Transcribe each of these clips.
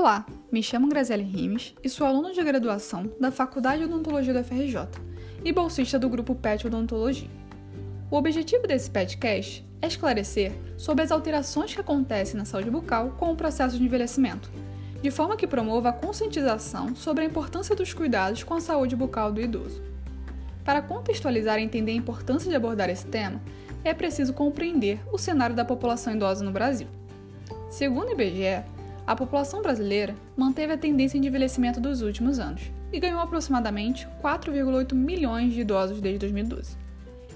Olá, me chamo Graziele Rimes e sou aluna de graduação da Faculdade de Odontologia da FRJ e bolsista do grupo PET Odontologia. O objetivo desse PETcast é esclarecer sobre as alterações que acontecem na saúde bucal com o processo de envelhecimento, de forma que promova a conscientização sobre a importância dos cuidados com a saúde bucal do idoso. Para contextualizar e entender a importância de abordar esse tema, é preciso compreender o cenário da população idosa no Brasil. Segundo o IBGE, a população brasileira manteve a tendência de envelhecimento dos últimos anos e ganhou aproximadamente 4,8 milhões de idosos desde 2012.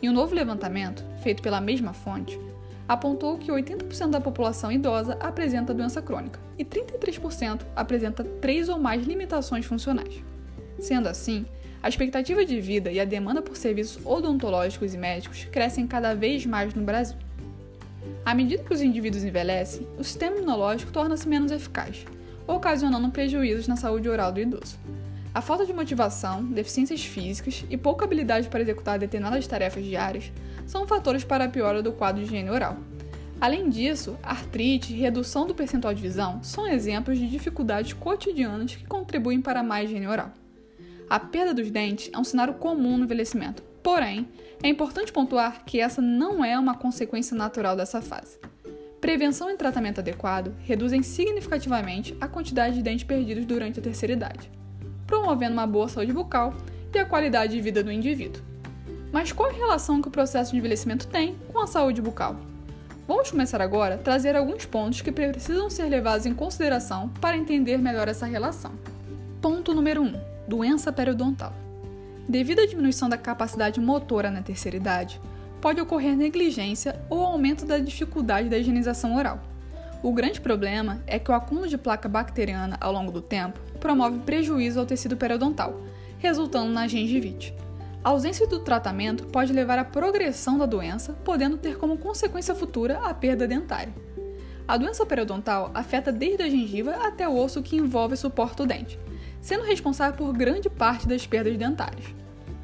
E um novo levantamento, feito pela mesma fonte, apontou que 80% da população idosa apresenta doença crônica e 33% apresenta três ou mais limitações funcionais. Sendo assim, a expectativa de vida e a demanda por serviços odontológicos e médicos crescem cada vez mais no Brasil. À medida que os indivíduos envelhecem, o sistema imunológico torna-se menos eficaz, ocasionando prejuízos na saúde oral do idoso. A falta de motivação, deficiências físicas e pouca habilidade para executar determinadas tarefas diárias são fatores para a piora do quadro de higiene oral. Além disso, artrite e redução do percentual de visão são exemplos de dificuldades cotidianas que contribuem para a má higiene oral. A perda dos dentes é um cenário comum no envelhecimento, porém, é importante pontuar que essa não é uma consequência natural dessa fase. Prevenção e tratamento adequado reduzem significativamente a quantidade de dentes perdidos durante a terceira idade, promovendo uma boa saúde bucal e a qualidade de vida do indivíduo. Mas qual a relação que o processo de envelhecimento tem com a saúde bucal? Vamos começar agora a trazer alguns pontos que precisam ser levados em consideração para entender melhor essa relação. Ponto número 1. Um, doença periodontal. Devido à diminuição da capacidade motora na terceira idade, pode ocorrer negligência ou aumento da dificuldade da higienização oral. O grande problema é que o acúmulo de placa bacteriana ao longo do tempo promove prejuízo ao tecido periodontal, resultando na gengivite. A ausência do tratamento pode levar à progressão da doença, podendo ter como consequência futura a perda dentária. A doença periodontal afeta desde a gengiva até o osso que envolve e suporta o dente, sendo responsável por grande parte das perdas dentárias.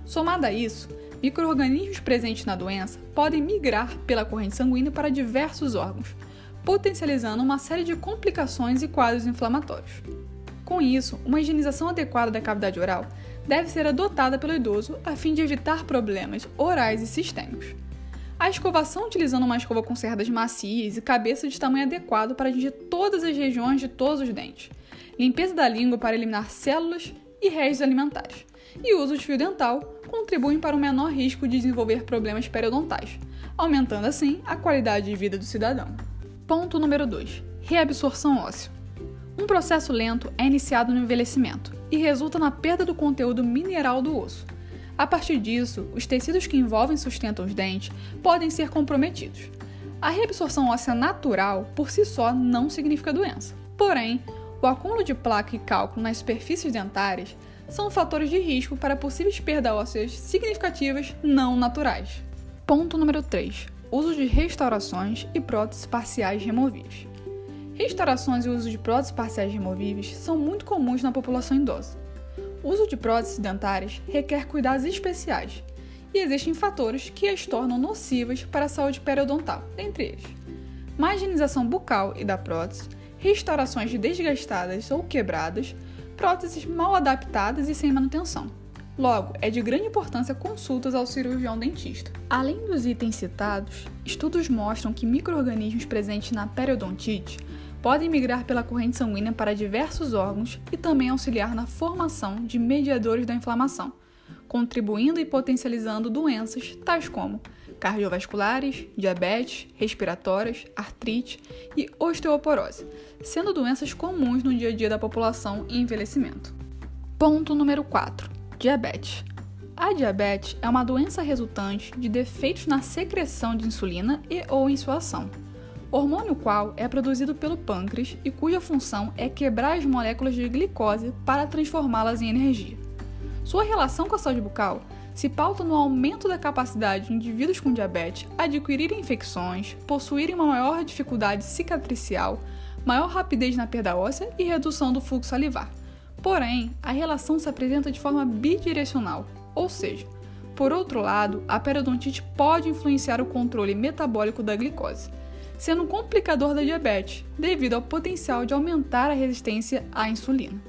Somado a isso, microorganismos presentes na doença podem migrar pela corrente sanguínea para diversos órgãos, potencializando uma série de complicações e quadros inflamatórios. Com isso, uma higienização adequada da cavidade oral deve ser adotada pelo idoso a fim de evitar problemas orais e sistêmicos. A escovação utilizando uma escova com cerdas macias e cabeça de tamanho adequado para atingir todas as regiões de todos os dentes. Limpeza da língua para eliminar células e restos alimentares. E o uso de fio dental contribuem para o menor risco de desenvolver problemas periodontais, aumentando assim a qualidade de vida do cidadão. Ponto número 2. Reabsorção óssea. Um processo lento é iniciado no envelhecimento e resulta na perda do conteúdo mineral do osso a partir disso, os tecidos que envolvem e sustentam os dentes podem ser comprometidos. A reabsorção óssea natural, por si só, não significa doença. Porém, o acúmulo de placa e cálculo nas superfícies dentárias são fatores de risco para possíveis perdas ósseas significativas não naturais. Ponto número 3. Uso de restaurações e próteses parciais removíveis. Restaurações e uso de próteses parciais removíveis são muito comuns na população idosa. O uso de próteses dentárias requer cuidados especiais e existem fatores que as tornam nocivas para a saúde periodontal, dentre eles: má higienização bucal e da prótese, restaurações desgastadas ou quebradas, próteses mal adaptadas e sem manutenção. Logo, é de grande importância consultas ao cirurgião dentista. Além dos itens citados, estudos mostram que microorganismos presentes na periodontite podem migrar pela corrente sanguínea para diversos órgãos e também auxiliar na formação de mediadores da inflamação, contribuindo e potencializando doenças tais como cardiovasculares, diabetes, respiratórias, artrite e osteoporose, sendo doenças comuns no dia a dia da população em envelhecimento. Ponto número 4: Diabetes. A diabetes é uma doença resultante de defeitos na secreção de insulina e ou em sua ação hormônio qual é produzido pelo pâncreas e cuja função é quebrar as moléculas de glicose para transformá-las em energia. Sua relação com a saúde bucal se pauta no aumento da capacidade de indivíduos com diabetes adquirirem infecções, possuírem uma maior dificuldade cicatricial, maior rapidez na perda óssea e redução do fluxo salivar. Porém, a relação se apresenta de forma bidirecional, ou seja, por outro lado, a periodontite pode influenciar o controle metabólico da glicose, sendo um complicador da diabetes, devido ao potencial de aumentar a resistência à insulina.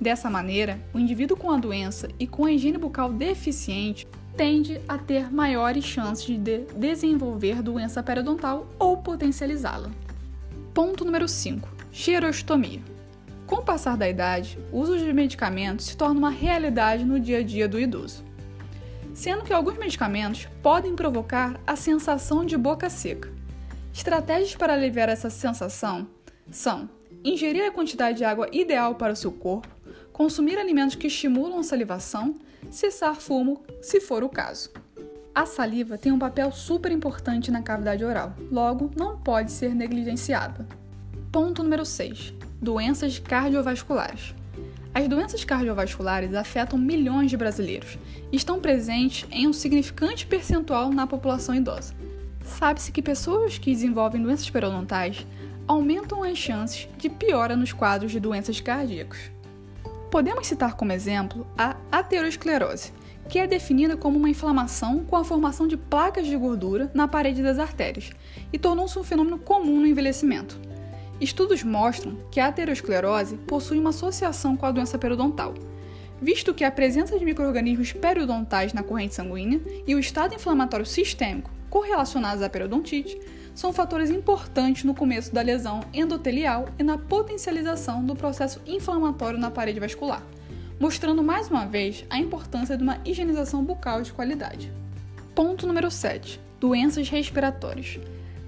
Dessa maneira, o indivíduo com a doença e com a higiene bucal deficiente tende a ter maiores chances de desenvolver doença periodontal ou potencializá-la. Ponto número 5: Xerostomia. Com o passar da idade, o uso de medicamentos se torna uma realidade no dia a dia do idoso. Sendo que alguns medicamentos podem provocar a sensação de boca seca. Estratégias para aliviar essa sensação são ingerir a quantidade de água ideal para o seu corpo, consumir alimentos que estimulam a salivação, cessar fumo, se for o caso. A saliva tem um papel super importante na cavidade oral, logo não pode ser negligenciada. Ponto número 6: Doenças cardiovasculares. As doenças cardiovasculares afetam milhões de brasileiros e estão presentes em um significante percentual na população idosa. Sabe-se que pessoas que desenvolvem doenças periodontais aumentam as chances de piora nos quadros de doenças cardíacas. Podemos citar como exemplo a aterosclerose, que é definida como uma inflamação com a formação de placas de gordura na parede das artérias e tornou-se um fenômeno comum no envelhecimento. Estudos mostram que a aterosclerose possui uma associação com a doença periodontal, visto que a presença de microrganismos periodontais na corrente sanguínea e o estado inflamatório sistêmico correlacionados à periodontite são fatores importantes no começo da lesão endotelial e na potencialização do processo inflamatório na parede vascular, mostrando mais uma vez a importância de uma higienização bucal de qualidade. Ponto número 7: Doenças respiratórias.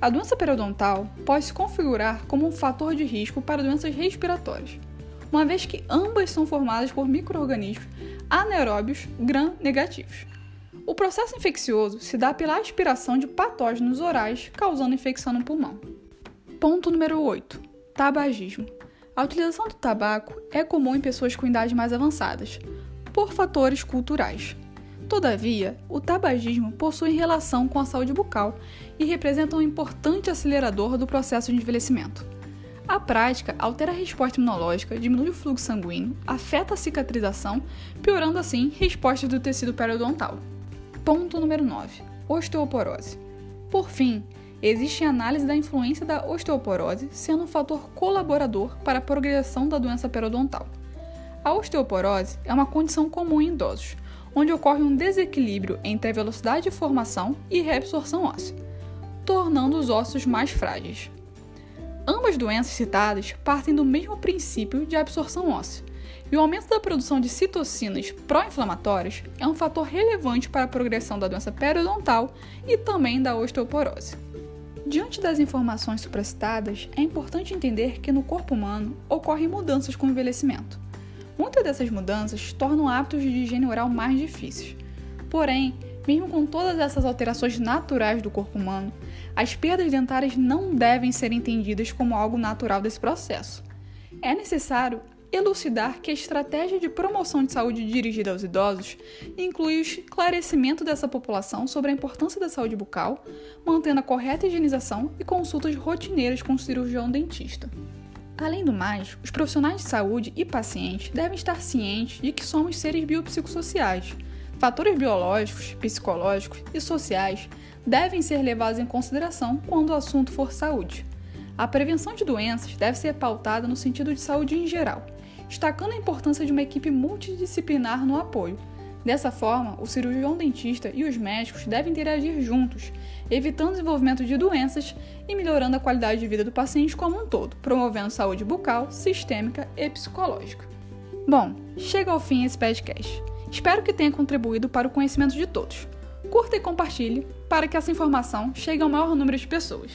A doença periodontal pode se configurar como um fator de risco para doenças respiratórias, uma vez que ambas são formadas por microrganismos anaeróbios gram-negativos. O processo infeccioso se dá pela aspiração de patógenos orais, causando infecção no pulmão. Ponto número 8: Tabagismo. A utilização do tabaco é comum em pessoas com idades mais avançadas, por fatores culturais. Todavia, o tabagismo possui relação com a saúde bucal e representa um importante acelerador do processo de envelhecimento. A prática altera a resposta imunológica, diminui o fluxo sanguíneo, afeta a cicatrização, piorando assim respostas do tecido periodontal. Ponto número 9: Osteoporose. Por fim, existe análise da influência da osteoporose sendo um fator colaborador para a progressão da doença periodontal. A osteoporose é uma condição comum em idosos, onde ocorre um desequilíbrio entre a velocidade de formação e reabsorção óssea, tornando os ossos mais frágeis. Ambas doenças citadas partem do mesmo princípio de absorção óssea, e o aumento da produção de citocinas pró-inflamatórias é um fator relevante para a progressão da doença periodontal e também da osteoporose. Diante das informações supracitadas, é importante entender que no corpo humano ocorrem mudanças com o envelhecimento. Muitas dessas mudanças tornam hábitos de higiene oral mais difíceis. Porém, mesmo com todas essas alterações naturais do corpo humano, as perdas dentárias não devem ser entendidas como algo natural desse processo. É necessário elucidar que a estratégia de promoção de saúde dirigida aos idosos inclui o esclarecimento dessa população sobre a importância da saúde bucal, mantendo a correta higienização e consultas rotineiras com o cirurgião dentista. Além do mais, os profissionais de saúde e pacientes devem estar cientes de que somos seres biopsicossociais. Fatores biológicos, psicológicos e sociais devem ser levados em consideração quando o assunto for saúde. A prevenção de doenças deve ser pautada no sentido de saúde em geral, destacando a importância de uma equipe multidisciplinar no apoio. Dessa forma, o cirurgião dentista e os médicos devem interagir juntos, evitando o desenvolvimento de doenças e melhorando a qualidade de vida do paciente como um todo, promovendo saúde bucal, sistêmica e psicológica. Bom, chega ao fim esse podcast. Espero que tenha contribuído para o conhecimento de todos. Curta e compartilhe para que essa informação chegue ao maior número de pessoas.